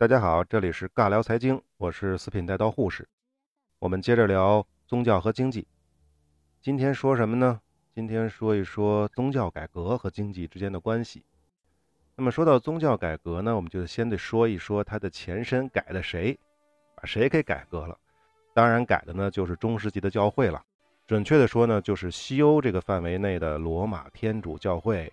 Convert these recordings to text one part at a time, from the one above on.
大家好，这里是尬聊财经，我是四品带刀护士。我们接着聊宗教和经济。今天说什么呢？今天说一说宗教改革和经济之间的关系。那么说到宗教改革呢，我们就先得说一说它的前身改的谁，把谁给改革了？当然改的呢就是中世纪的教会了。准确的说呢，就是西欧这个范围内的罗马天主教会。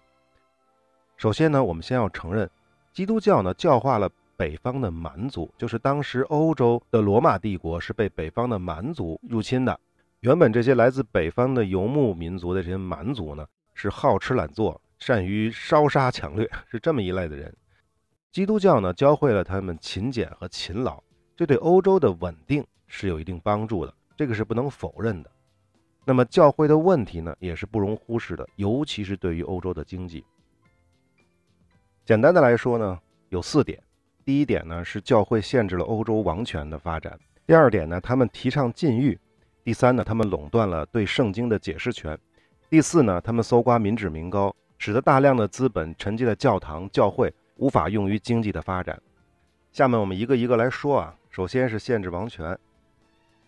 首先呢，我们先要承认，基督教呢教化了。北方的蛮族，就是当时欧洲的罗马帝国是被北方的蛮族入侵的。原本这些来自北方的游牧民族的这些蛮族呢，是好吃懒做，善于烧杀抢掠，是这么一类的人。基督教呢，教会了他们勤俭和勤劳，这对欧洲的稳定是有一定帮助的，这个是不能否认的。那么教会的问题呢，也是不容忽视的，尤其是对于欧洲的经济。简单的来说呢，有四点。第一点呢是教会限制了欧洲王权的发展；第二点呢，他们提倡禁欲；第三呢，他们垄断了对圣经的解释权；第四呢，他们搜刮民脂民膏，使得大量的资本沉积在教堂、教会，无法用于经济的发展。下面我们一个一个来说啊。首先是限制王权，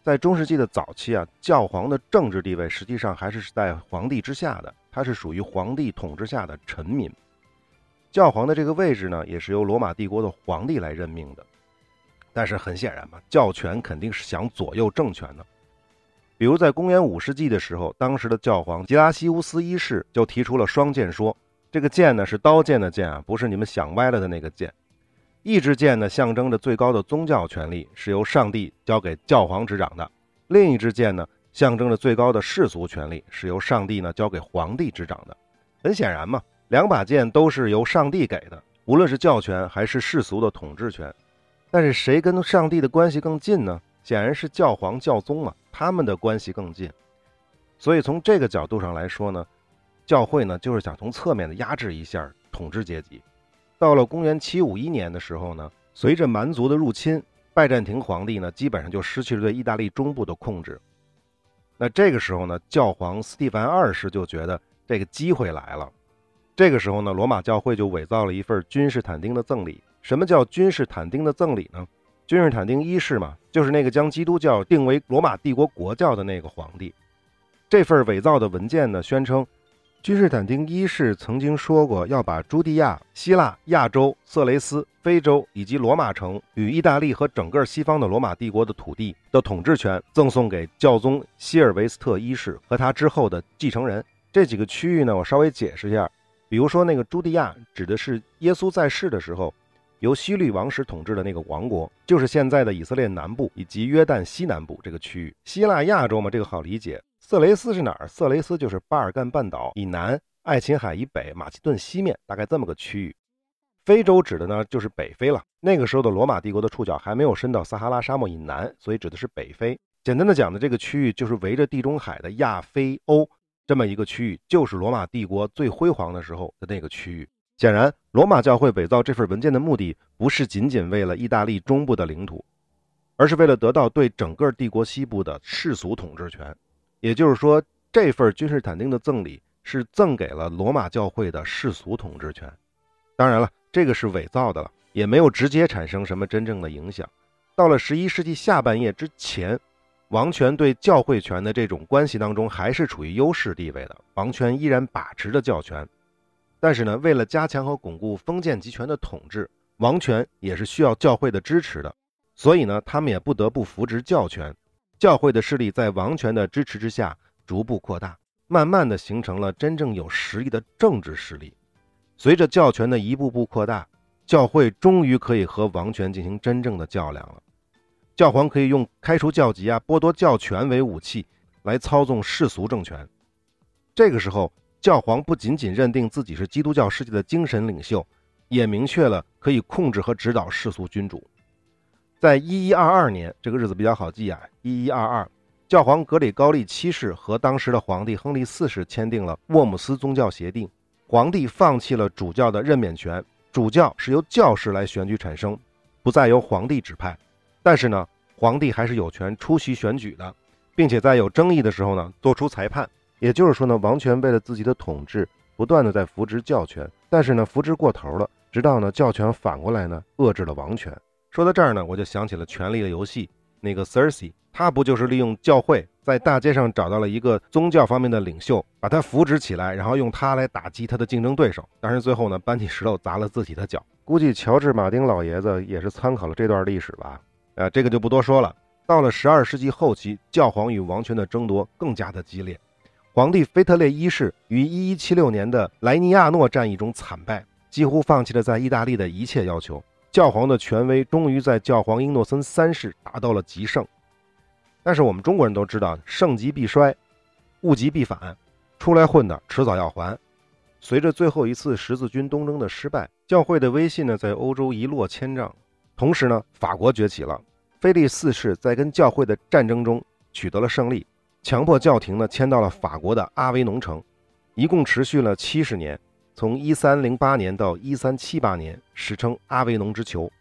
在中世纪的早期啊，教皇的政治地位实际上还是在皇帝之下的，他是属于皇帝统治下的臣民。教皇的这个位置呢，也是由罗马帝国的皇帝来任命的。但是很显然嘛，教权肯定是想左右政权的。比如在公元五世纪的时候，当时的教皇吉拉西乌斯一世就提出了双剑说。这个剑呢是刀剑的剑啊，不是你们想歪了的那个剑。一支剑呢象征着最高的宗教权力是由上帝交给教皇执掌的，另一支剑呢象征着最高的世俗权力是由上帝呢交给皇帝执掌的。很显然嘛。两把剑都是由上帝给的，无论是教权还是世俗的统治权。但是谁跟上帝的关系更近呢？显然是教皇教宗嘛，他们的关系更近。所以从这个角度上来说呢，教会呢就是想从侧面的压制一下统治阶级。到了公元751年的时候呢，随着蛮族的入侵，拜占庭皇帝呢基本上就失去了对意大利中部的控制。那这个时候呢，教皇斯蒂凡二世就觉得这个机会来了。这个时候呢，罗马教会就伪造了一份君士坦丁的赠礼。什么叫君士坦丁的赠礼呢？君士坦丁一世嘛，就是那个将基督教定为罗马帝国国教的那个皇帝。这份伪造的文件呢，宣称君士坦丁一世曾经说过要把朱地亚、希腊、亚洲、色雷斯、非洲以及罗马城与意大利和整个西方的罗马帝国的土地的统治权赠送给教宗希尔维斯特一世和他之后的继承人。这几个区域呢，我稍微解释一下。比如说，那个朱地亚指的是耶稣在世的时候，由希律王室统治的那个王国，就是现在的以色列南部以及约旦西南部这个区域。希腊亚洲嘛，这个好理解。色雷斯是哪儿？色雷斯就是巴尔干半岛以南、爱琴海以北、马其顿西面，大概这么个区域。非洲指的呢，就是北非了。那个时候的罗马帝国的触角还没有伸到撒哈拉沙漠以南，所以指的是北非。简单的讲呢，这个区域就是围着地中海的亚非欧。这么一个区域，就是罗马帝国最辉煌的时候的那个区域。显然，罗马教会伪造这份文件的目的，不是仅仅为了意大利中部的领土，而是为了得到对整个帝国西部的世俗统治权。也就是说，这份君士坦丁的赠礼是赠给了罗马教会的世俗统治权。当然了，这个是伪造的了，也没有直接产生什么真正的影响。到了十一世纪下半叶之前。王权对教会权的这种关系当中，还是处于优势地位的。王权依然把持着教权，但是呢，为了加强和巩固封建集权的统治，王权也是需要教会的支持的。所以呢，他们也不得不扶植教权。教会的势力在王权的支持之下逐步扩大，慢慢的形成了真正有实力的政治势力。随着教权的一步步扩大，教会终于可以和王权进行真正的较量了。教皇可以用开除教籍啊、剥夺教权为武器来操纵世俗政权。这个时候，教皇不仅仅认定自己是基督教世界的精神领袖，也明确了可以控制和指导世俗君主。在一一二二年，这个日子比较好记啊，一一二二，教皇格里高利七世和当时的皇帝亨利四世签订了沃姆斯宗教协定，皇帝放弃了主教的任免权，主教是由教士来选举产生，不再由皇帝指派。但是呢，皇帝还是有权出席选举的，并且在有争议的时候呢，做出裁判。也就是说呢，王权为了自己的统治，不断的在扶植教权，但是呢，扶植过头了，直到呢，教权反过来呢，遏制了王权。说到这儿呢，我就想起了《权力的游戏》那个 Cersei，他不就是利用教会在大街上找到了一个宗教方面的领袖，把他扶植起来，然后用他来打击他的竞争对手，但是最后呢，搬起石头砸了自己的脚。估计乔治·马丁老爷子也是参考了这段历史吧。呃，这个就不多说了。到了十二世纪后期，教皇与王权的争夺更加的激烈。皇帝腓特烈一世于一一七六年的莱尼亚诺战役中惨败，几乎放弃了在意大利的一切要求。教皇的权威终于在教皇英诺森三世达到了极盛。但是我们中国人都知道，盛极必衰，物极必反，出来混的迟早要还。随着最后一次十字军东征的失败，教会的威信呢在欧洲一落千丈。同时呢，法国崛起了。菲利四世在跟教会的战争中取得了胜利，强迫教廷呢迁到了法国的阿维农城，一共持续了七十年，从一三零八年到一三七八年，史称阿维农之囚。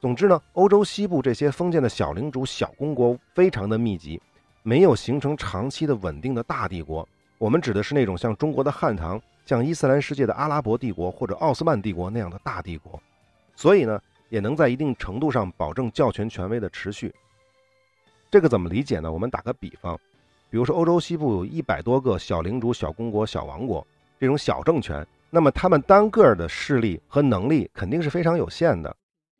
总之呢，欧洲西部这些封建的小领主、小公国非常的密集，没有形成长期的稳定的大帝国。我们指的是那种像中国的汉唐、像伊斯兰世界的阿拉伯帝国或者奥斯曼帝国那样的大帝国。所以呢。也能在一定程度上保证教权权威的持续。这个怎么理解呢？我们打个比方，比如说欧洲西部有一百多个小领主、小公国、小王国这种小政权，那么他们单个的势力和能力肯定是非常有限的。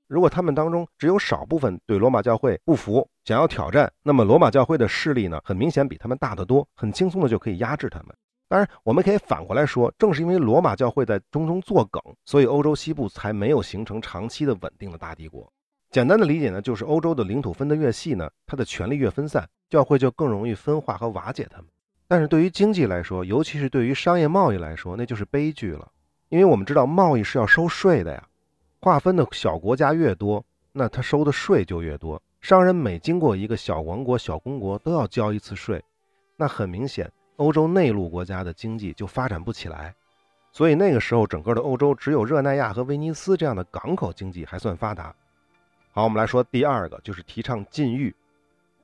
如果他们当中只有少部分对罗马教会不服，想要挑战，那么罗马教会的势力呢，很明显比他们大得多，很轻松的就可以压制他们。当然，我们可以反过来说，正是因为罗马教会在中东作梗，所以欧洲西部才没有形成长期的稳定的大帝国。简单的理解呢，就是欧洲的领土分得越细呢，它的权力越分散，教会就更容易分化和瓦解他们。但是对于经济来说，尤其是对于商业贸易来说，那就是悲剧了。因为我们知道贸易是要收税的呀，划分的小国家越多，那他收的税就越多。商人每经过一个小王国、小公国，都要交一次税，那很明显。欧洲内陆国家的经济就发展不起来，所以那个时候整个的欧洲只有热那亚和威尼斯这样的港口经济还算发达。好，我们来说第二个，就是提倡禁欲。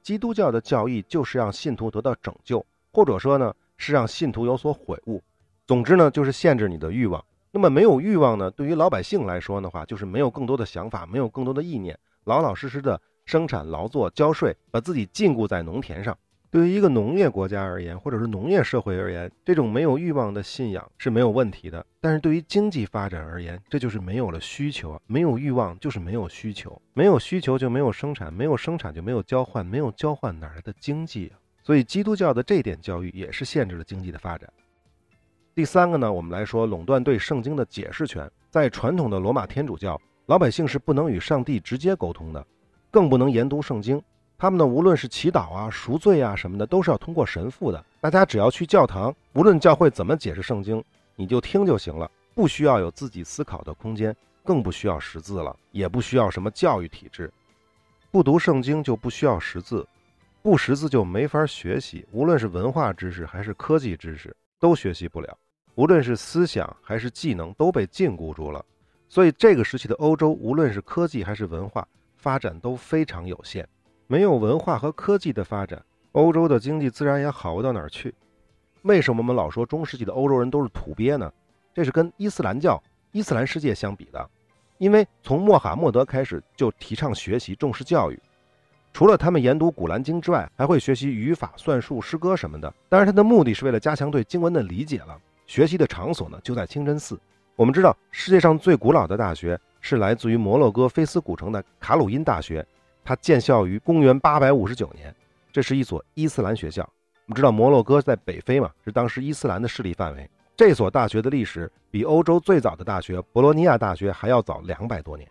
基督教的教义就是让信徒得到拯救，或者说呢是让信徒有所悔悟。总之呢就是限制你的欲望。那么没有欲望呢，对于老百姓来说的话，就是没有更多的想法，没有更多的意念，老老实实的生产劳作交税，把自己禁锢在农田上。对于一个农业国家而言，或者是农业社会而言，这种没有欲望的信仰是没有问题的。但是对于经济发展而言，这就是没有了需求！没有欲望就是没有需求，没有需求就没有生产，没有生产就没有交换，没有交换哪来的经济啊？所以基督教的这点教育也是限制了经济的发展。第三个呢，我们来说垄断对圣经的解释权。在传统的罗马天主教，老百姓是不能与上帝直接沟通的，更不能研读圣经。他们呢，无论是祈祷啊、赎罪啊什么的，都是要通过神父的。大家只要去教堂，无论教会怎么解释圣经，你就听就行了，不需要有自己思考的空间，更不需要识字了，也不需要什么教育体制。不读圣经就不需要识字，不识字就没法学习。无论是文化知识还是科技知识，都学习不了。无论是思想还是技能，都被禁锢住了。所以这个时期的欧洲，无论是科技还是文化发展都非常有限。没有文化和科技的发展，欧洲的经济自然也好不到哪儿去。为什么我们老说中世纪的欧洲人都是土鳖呢？这是跟伊斯兰教、伊斯兰世界相比的。因为从穆罕默德开始就提倡学习、重视教育，除了他们研读古兰经之外，还会学习语法、算术、诗歌什么的。当然，他的目的是为了加强对经文的理解了。学习的场所呢，就在清真寺。我们知道，世界上最古老的大学是来自于摩洛哥菲斯古城的卡鲁因大学。它建校于公元八百五十九年，这是一所伊斯兰学校。我们知道摩洛哥在北非嘛，是当时伊斯兰的势力范围。这所大学的历史比欧洲最早的大学博罗尼亚大学还要早两百多年。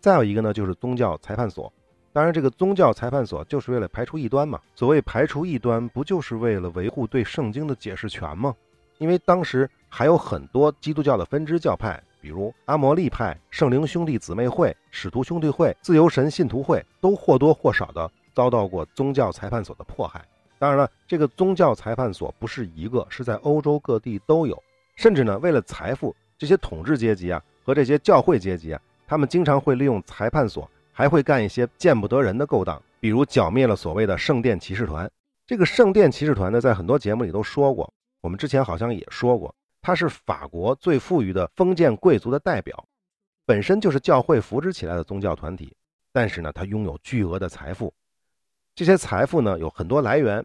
再有一个呢，就是宗教裁判所。当然，这个宗教裁判所就是为了排除异端嘛。所谓排除异端，不就是为了维护对圣经的解释权吗？因为当时还有很多基督教的分支教派。比如阿摩利派、圣灵兄弟姊妹会、使徒兄弟会、自由神信徒会，都或多或少的遭到过宗教裁判所的迫害。当然了，这个宗教裁判所不是一个，是在欧洲各地都有。甚至呢，为了财富，这些统治阶级啊和这些教会阶级啊，他们经常会利用裁判所，还会干一些见不得人的勾当，比如剿灭了所谓的圣殿骑士团。这个圣殿骑士团呢，在很多节目里都说过，我们之前好像也说过。他是法国最富裕的封建贵族的代表，本身就是教会扶植起来的宗教团体，但是呢，他拥有巨额的财富。这些财富呢，有很多来源，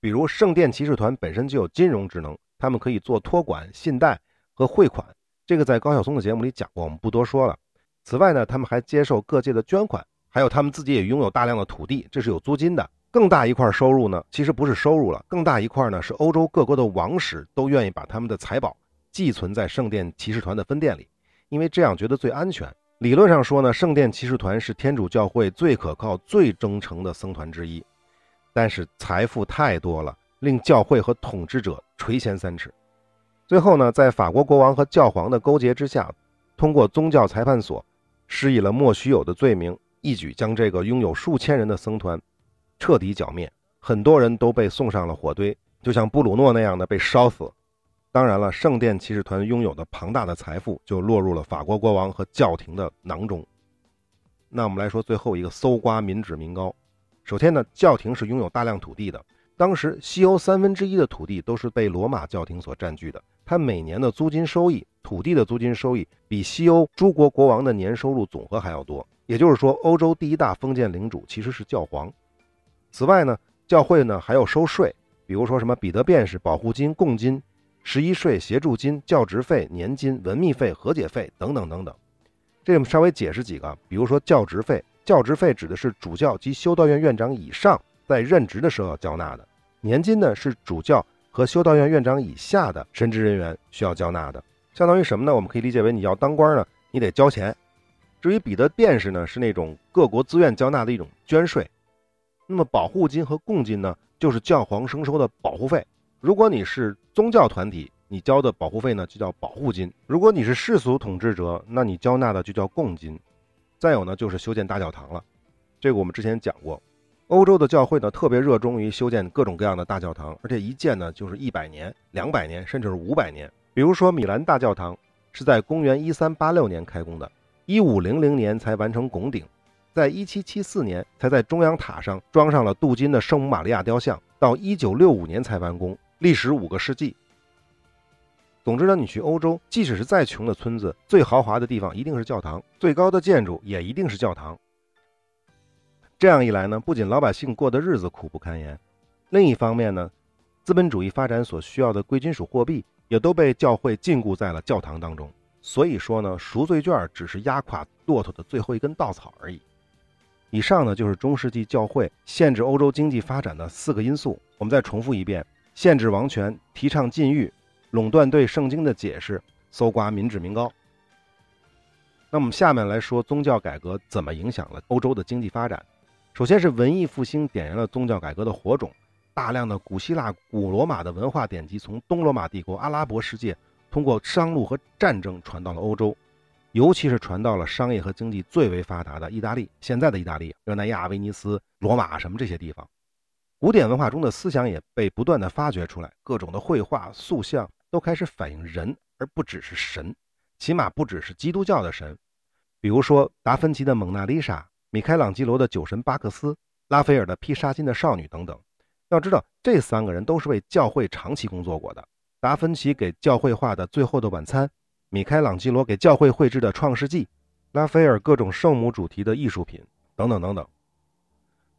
比如圣殿骑士团本身就有金融职能，他们可以做托管、信贷和汇款。这个在高晓松的节目里讲过，我们不多说了。此外呢，他们还接受各界的捐款，还有他们自己也拥有大量的土地，这是有租金的。更大一块收入呢，其实不是收入了，更大一块呢是欧洲各国的王室都愿意把他们的财宝寄存在圣殿骑士团的分店里，因为这样觉得最安全。理论上说呢，圣殿骑士团是天主教会最可靠、最忠诚的僧团之一，但是财富太多了，令教会和统治者垂涎三尺。最后呢，在法国国王和教皇的勾结之下，通过宗教裁判所施以了莫须有的罪名，一举将这个拥有数千人的僧团彻底剿灭。很多人都被送上了火堆，就像布鲁诺那样的被烧死。当然了，圣殿骑士团拥有的庞大的财富就落入了法国国王和教廷的囊中。那我们来说最后一个搜刮民脂民膏。首先呢，教廷是拥有大量土地的，当时西欧三分之一的土地都是被罗马教廷所占据的。他每年的租金收益，土地的租金收益比西欧诸国国王的年收入总和还要多。也就是说，欧洲第一大封建领主其实是教皇。此外呢，教会呢还要收税，比如说什么彼得便士、保护金、贡金、十一税、协助金、教职费、年金、文秘费、和解费等等等等。这我们稍微解释几个，比如说教职费，教职费指的是主教及修道院院长以上在任职的时候要交纳的；年金呢是主教。和修道院院长以下的神职人员需要交纳的，相当于什么呢？我们可以理解为你要当官呢，你得交钱。至于彼得便士呢，是那种各国自愿交纳的一种捐税。那么保护金和贡金呢，就是教皇征收的保护费。如果你是宗教团体，你交的保护费呢就叫保护金；如果你是世俗统治者，那你交纳的就叫贡金。再有呢，就是修建大教堂了，这个我们之前讲过。欧洲的教会呢，特别热衷于修建各种各样的大教堂，而且一建呢就是一百年、两百年，甚至是五百年。比如说米兰大教堂是在公元一三八六年开工的，一五零零年才完成拱顶，在一七七四年才在中央塔上装上了镀金的圣母玛利亚雕像，到一九六五年才完工，历时五个世纪。总之呢，你去欧洲，即使是再穷的村子，最豪华的地方一定是教堂，最高的建筑也一定是教堂。这样一来呢，不仅老百姓过的日子苦不堪言，另一方面呢，资本主义发展所需要的贵金属货币也都被教会禁锢在了教堂当中。所以说呢，赎罪券只是压垮骆驼的最后一根稻草而已。以上呢就是中世纪教会限制欧洲经济发展的四个因素。我们再重复一遍：限制王权，提倡禁欲，垄断对圣经的解释，搜刮民脂民膏。那我们下面来说宗教改革怎么影响了欧洲的经济发展。首先是文艺复兴点燃了宗教改革的火种，大量的古希腊、古罗马的文化典籍从东罗马帝国、阿拉伯世界通过商路和战争传到了欧洲，尤其是传到了商业和经济最为发达的意大利，现在的意大利、热那亚、威尼斯、罗马什么这些地方。古典文化中的思想也被不断的发掘出来，各种的绘画、塑像都开始反映人，而不只是神，起码不只是基督教的神。比如说达芬奇的《蒙娜丽莎》。米开朗基罗的酒神巴克斯，拉斐尔的披纱巾的少女等等。要知道，这三个人都是为教会长期工作过的。达芬奇给教会画的《最后的晚餐》，米开朗基罗给教会绘制的《创世纪》，拉斐尔各种圣母主题的艺术品等等等等。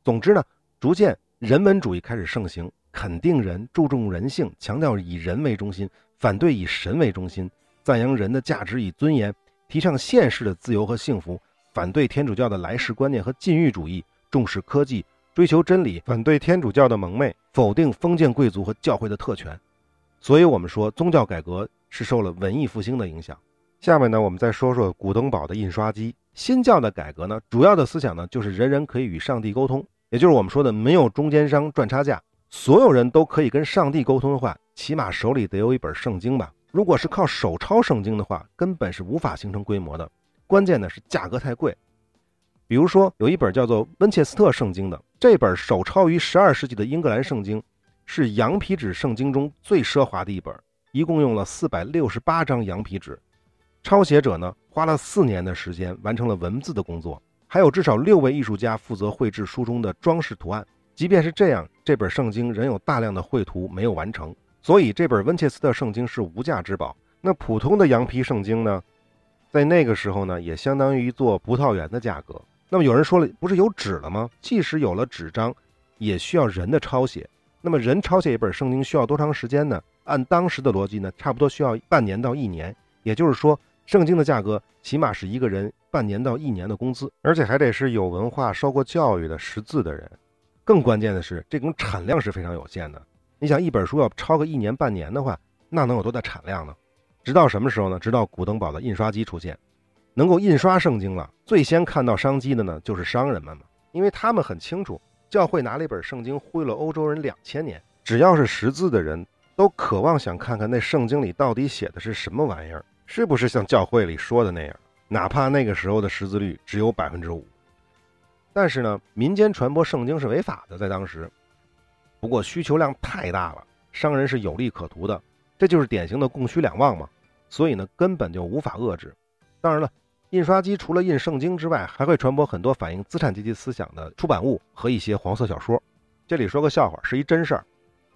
总之呢，逐渐人文主义开始盛行，肯定人，注重人性，强调以人为中心，反对以神为中心，赞扬人的价值与尊严，提倡现世的自由和幸福。反对天主教的来世观念和禁欲主义，重视科技，追求真理，反对天主教的蒙昧，否定封建贵族和教会的特权。所以，我们说宗教改革是受了文艺复兴的影响。下面呢，我们再说说古登堡的印刷机。新教的改革呢，主要的思想呢，就是人人可以与上帝沟通，也就是我们说的没有中间商赚差价，所有人都可以跟上帝沟通的话，起码手里得有一本圣经吧。如果是靠手抄圣经的话，根本是无法形成规模的。关键呢是价格太贵，比如说有一本叫做《温切斯特圣经》的这本手抄于十二世纪的英格兰圣经，是羊皮纸圣经中最奢华的一本，一共用了四百六十八张羊皮纸，抄写者呢花了四年的时间完成了文字的工作，还有至少六位艺术家负责绘制书中的装饰图案。即便是这样，这本圣经仍有大量的绘图没有完成，所以这本温切斯特圣经是无价之宝。那普通的羊皮圣经呢？在那个时候呢，也相当于一座葡萄园的价格。那么有人说了，不是有纸了吗？即使有了纸张，也需要人的抄写。那么人抄写一本圣经需要多长时间呢？按当时的逻辑呢，差不多需要半年到一年。也就是说，圣经的价格起码是一个人半年到一年的工资，而且还得是有文化、受过教育的识字的人。更关键的是，这种产量是非常有限的。你想，一本书要抄个一年半年的话，那能有多大产量呢？直到什么时候呢？直到古登堡的印刷机出现，能够印刷圣经了。最先看到商机的呢，就是商人们嘛，因为他们很清楚，教会拿了一本圣经忽悠了欧洲人两千年，只要是识字的人都渴望想看看那圣经里到底写的是什么玩意儿。是不是像教会里说的那样？哪怕那个时候的识字率只有百分之五，但是呢，民间传播圣经是违法的，在当时。不过需求量太大了，商人是有利可图的，这就是典型的供需两旺嘛。所以呢，根本就无法遏制。当然了，印刷机除了印圣经之外，还会传播很多反映资产阶级思想的出版物和一些黄色小说。这里说个笑话，是一真事儿。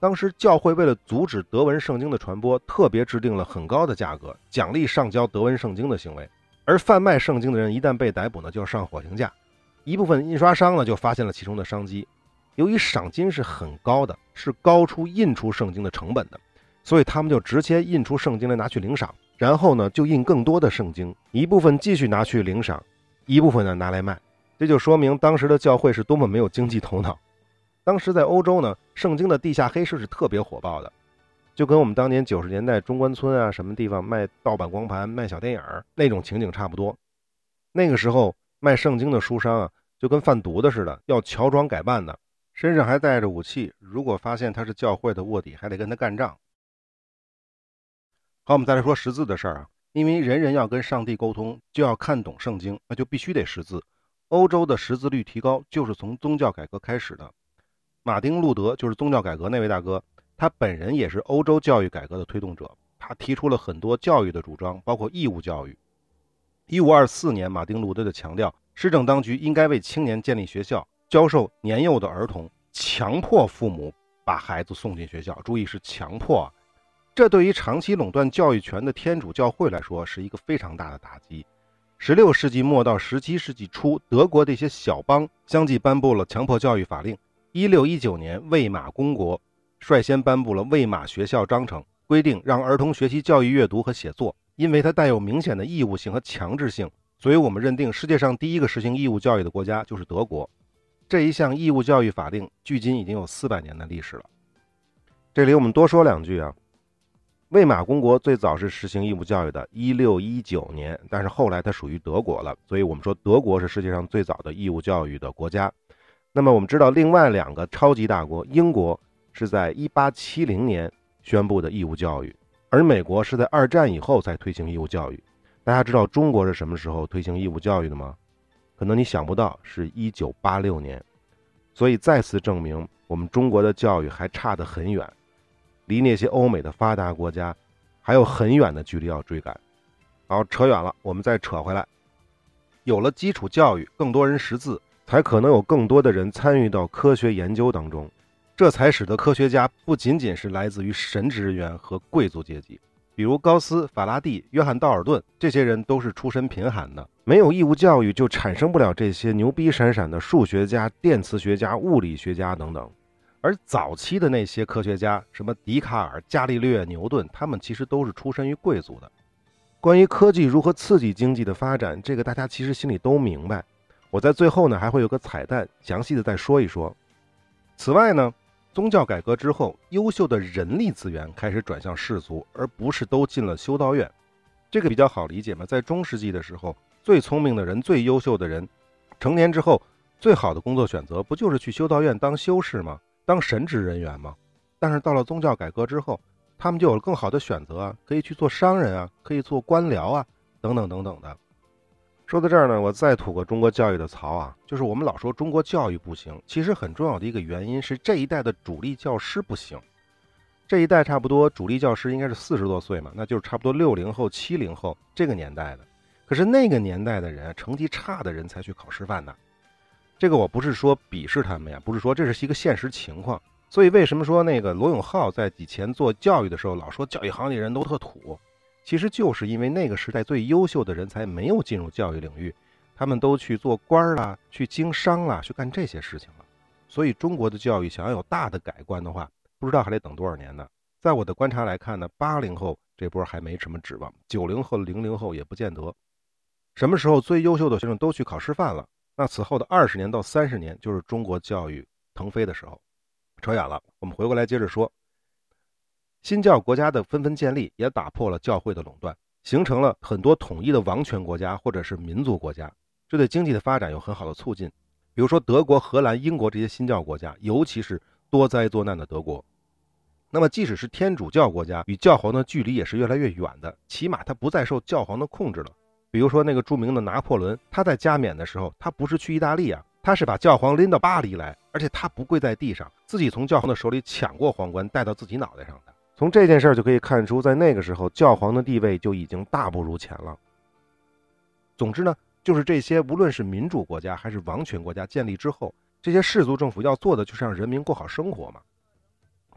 当时教会为了阻止德文圣经的传播，特别制定了很高的价格，奖励上交德文圣经的行为。而贩卖圣经的人一旦被逮捕呢，就要上火刑架。一部分印刷商呢就发现了其中的商机，由于赏金是很高的，是高出印出圣经的成本的，所以他们就直接印出圣经来拿去领赏，然后呢就印更多的圣经，一部分继续拿去领赏，一部分呢拿来卖。这就说明当时的教会是多么没有经济头脑。当时在欧洲呢，圣经的地下黑市是特别火爆的，就跟我们当年九十年代中关村啊什么地方卖盗版光盘、卖小电影那种情景差不多。那个时候卖圣经的书商啊，就跟贩毒的似的，要乔装改扮的，身上还带着武器。如果发现他是教会的卧底，还得跟他干仗。好，我们再来说识字的事儿啊，因为人人要跟上帝沟通，就要看懂圣经，那就必须得识字。欧洲的识字率提高，就是从宗教改革开始的。马丁·路德就是宗教改革那位大哥，他本人也是欧洲教育改革的推动者。他提出了很多教育的主张，包括义务教育。一五二四年，马丁·路德就强调，市政当局应该为青年建立学校，教授年幼的儿童，强迫父母把孩子送进学校。注意是强迫，这对于长期垄断教育权的天主教会来说是一个非常大的打击。十六世纪末到十七世纪初，德国的一些小邦相继颁布了强迫教育法令。一六一九年，魏玛公国率先颁布了《魏玛学校章程》，规定让儿童学习教育阅读和写作。因为它带有明显的义务性和强制性，所以我们认定世界上第一个实行义务教育的国家就是德国。这一项义务教育法令距今已经有四百年的历史了。这里我们多说两句啊，魏玛公国最早是实行义务教育的，一六一九年，但是后来它属于德国了，所以我们说德国是世界上最早的义务教育的国家。那么我们知道，另外两个超级大国，英国是在1870年宣布的义务教育，而美国是在二战以后才推行义务教育。大家知道中国是什么时候推行义务教育的吗？可能你想不到，是一九八六年。所以再次证明，我们中国的教育还差得很远，离那些欧美的发达国家还有很远的距离要追赶。好，扯远了，我们再扯回来。有了基础教育，更多人识字。才可能有更多的人参与到科学研究当中，这才使得科学家不仅仅是来自于神职人员和贵族阶级，比如高斯、法拉第、约翰道尔顿这些人都是出身贫寒的。没有义务教育，就产生不了这些牛逼闪闪的数学家、电磁学家、物理学家等等。而早期的那些科学家，什么笛卡尔、伽利略、牛顿，他们其实都是出身于贵族的。关于科技如何刺激经济的发展，这个大家其实心里都明白。我在最后呢还会有个彩蛋，详细的再说一说。此外呢，宗教改革之后，优秀的人力资源开始转向士族，而不是都进了修道院。这个比较好理解嘛，在中世纪的时候，最聪明的人、最优秀的人，成年之后最好的工作选择不就是去修道院当修士吗？当神职人员吗？但是到了宗教改革之后，他们就有了更好的选择啊，可以去做商人啊，可以做官僚啊，等等等等的。说到这儿呢，我再吐个中国教育的槽啊，就是我们老说中国教育不行，其实很重要的一个原因是这一代的主力教师不行。这一代差不多主力教师应该是四十多岁嘛，那就是差不多六零后、七零后这个年代的。可是那个年代的人成绩差的人才去考师范呢。这个我不是说鄙视他们呀，不是说这是一个现实情况。所以为什么说那个罗永浩在以前做教育的时候老说教育行业人都特土？其实就是因为那个时代最优秀的人才没有进入教育领域，他们都去做官儿啦，去经商啦，去干这些事情了。所以中国的教育想要有大的改观的话，不知道还得等多少年呢？在我的观察来看呢，八零后这波还没什么指望，九零后、零零后也不见得。什么时候最优秀的学生都去考师范了，那此后的二十年到三十年就是中国教育腾飞的时候。扯远了，我们回过来接着说。新教国家的纷纷建立，也打破了教会的垄断，形成了很多统一的王权国家或者是民族国家，这对经济的发展有很好的促进。比如说德国、荷兰、英国这些新教国家，尤其是多灾多难的德国。那么，即使是天主教国家，与教皇的距离也是越来越远的，起码他不再受教皇的控制了。比如说那个著名的拿破仑，他在加冕的时候，他不是去意大利啊，他是把教皇拎到巴黎来，而且他不跪在地上，自己从教皇的手里抢过皇冠，戴到自己脑袋上的。从这件事儿就可以看出，在那个时候，教皇的地位就已经大不如前了。总之呢，就是这些无论是民主国家还是王权国家建立之后，这些氏族政府要做的就是让人民过好生活嘛。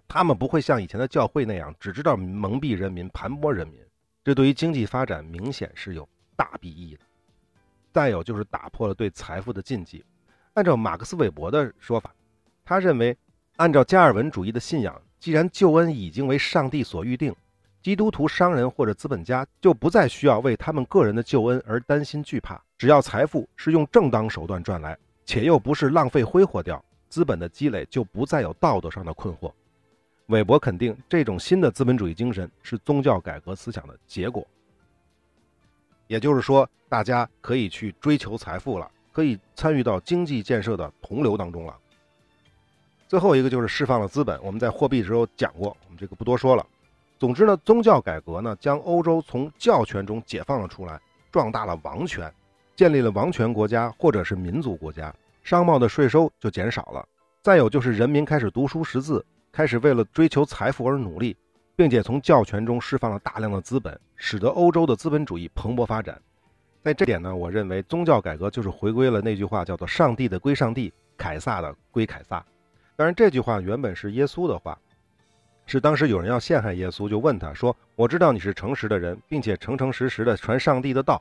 他们不会像以前的教会那样，只知道蒙蔽人民、盘剥人民，这对于经济发展明显是有大裨益的。再有就是打破了对财富的禁忌。按照马克思韦伯的说法，他认为，按照加尔文主义的信仰。既然救恩已经为上帝所预定，基督徒商人或者资本家就不再需要为他们个人的救恩而担心惧怕。只要财富是用正当手段赚来，且又不是浪费挥霍掉，资本的积累就不再有道德上的困惑。韦伯肯定这种新的资本主义精神是宗教改革思想的结果。也就是说，大家可以去追求财富了，可以参与到经济建设的洪流当中了。最后一个就是释放了资本，我们在货币的时候讲过，我们这个不多说了。总之呢，宗教改革呢，将欧洲从教权中解放了出来，壮大了王权，建立了王权国家或者是民族国家，商贸的税收就减少了。再有就是人民开始读书识字，开始为了追求财富而努力，并且从教权中释放了大量的资本，使得欧洲的资本主义蓬勃发展。在这点呢，我认为宗教改革就是回归了那句话，叫做“上帝的归上帝，凯撒的归凯撒”。当然，这句话原本是耶稣的话，是当时有人要陷害耶稣，就问他说：“我知道你是诚实的人，并且诚诚实实的传上帝的道，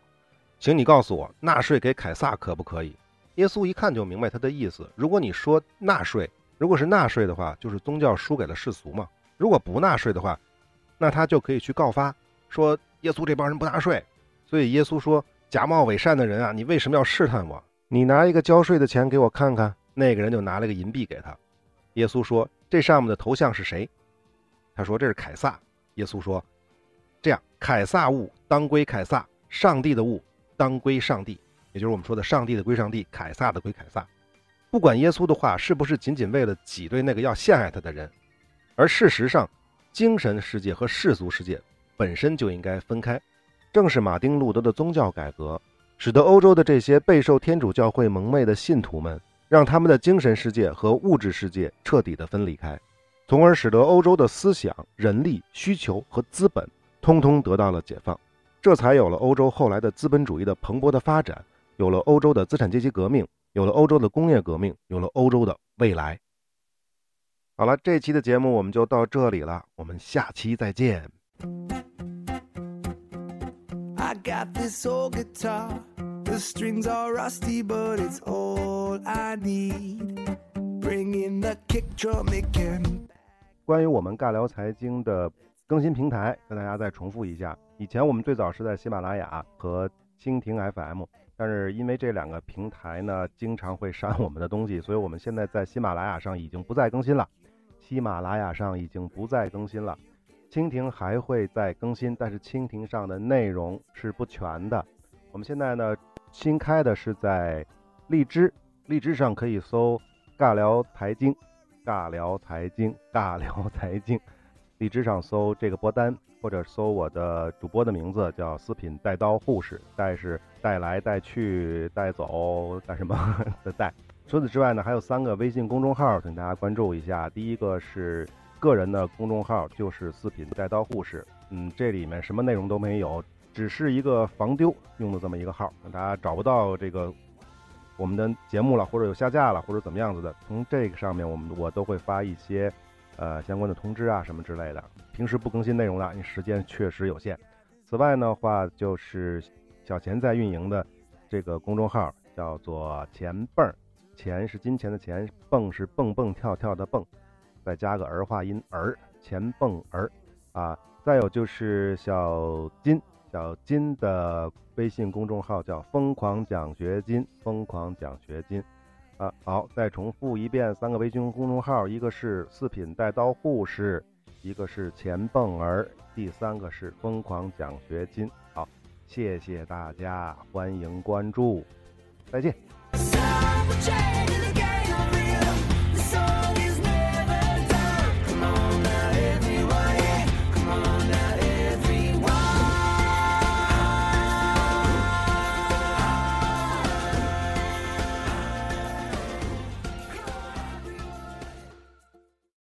请你告诉我，纳税给凯撒可不可以？”耶稣一看就明白他的意思。如果你说纳税，如果是纳税的话，就是宗教输给了世俗嘛；如果不纳税的话，那他就可以去告发，说耶稣这帮人不纳税。所以耶稣说：“假冒伪善的人啊，你为什么要试探我？你拿一个交税的钱给我看看。”那个人就拿了个银币给他。耶稣说：“这上面的头像是谁？”他说：“这是凯撒。”耶稣说：“这样，凯撒物当归凯撒，上帝的物当归上帝。也就是我们说的，上帝的归上帝，凯撒的归凯撒。不管耶稣的话是不是仅仅为了挤兑那个要陷害他的人，而事实上，精神世界和世俗世界本身就应该分开。正是马丁·路德的宗教改革，使得欧洲的这些备受天主教会蒙昧的信徒们。让他们的精神世界和物质世界彻底的分离开，从而使得欧洲的思想、人力需求和资本通通得到了解放，这才有了欧洲后来的资本主义的蓬勃的发展，有了欧洲的资产阶级革命，有了欧洲的工业革命，有了欧洲的未来。好了，这期的节目我们就到这里了，我们下期再见。I got this old guitar. The strings are rusty, but it's all I need. Bring in the kick drum again. 关于我们尬聊财经的更新平台，跟大家再重复一下。以前我们最早是在喜马拉雅和蜻蜓 FM，但是因为这两个平台呢，经常会删我们的东西，所以我们现在在喜马拉雅上已经不再更新了。喜马拉雅上已经不再更新了，蜻蜓还会再更新，但是蜻蜓上的内容是不全的。我们现在呢。新开的是在荔枝，荔枝上可以搜“尬聊财经”，尬聊财经，尬聊财经。荔枝上搜这个播单，或者搜我的主播的名字叫“四品带刀护士”，带是带来带去带走带什么 的带。除此之外呢，还有三个微信公众号，请大家关注一下。第一个是个人的公众号，就是“四品带刀护士”，嗯，这里面什么内容都没有。只是一个防丢用的这么一个号，大家找不到这个我们的节目了，或者有下架了，或者怎么样子的，从这个上面我们我都会发一些呃相关的通知啊什么之类的。平时不更新内容的，因为时间确实有限。此外的话，就是小钱在运营的这个公众号叫做“钱蹦儿”，钱是金钱的钱，蹦是蹦蹦跳跳的蹦，再加个儿化音儿，钱蹦儿啊。再有就是小金，小金的微信公众号叫“疯狂奖学金”，疯狂奖学金。啊，好，再重复一遍三个微信公众号，一个是四品带刀护士，一个是钱蹦儿，第三个是疯狂奖学金。好，谢谢大家，欢迎关注，再见。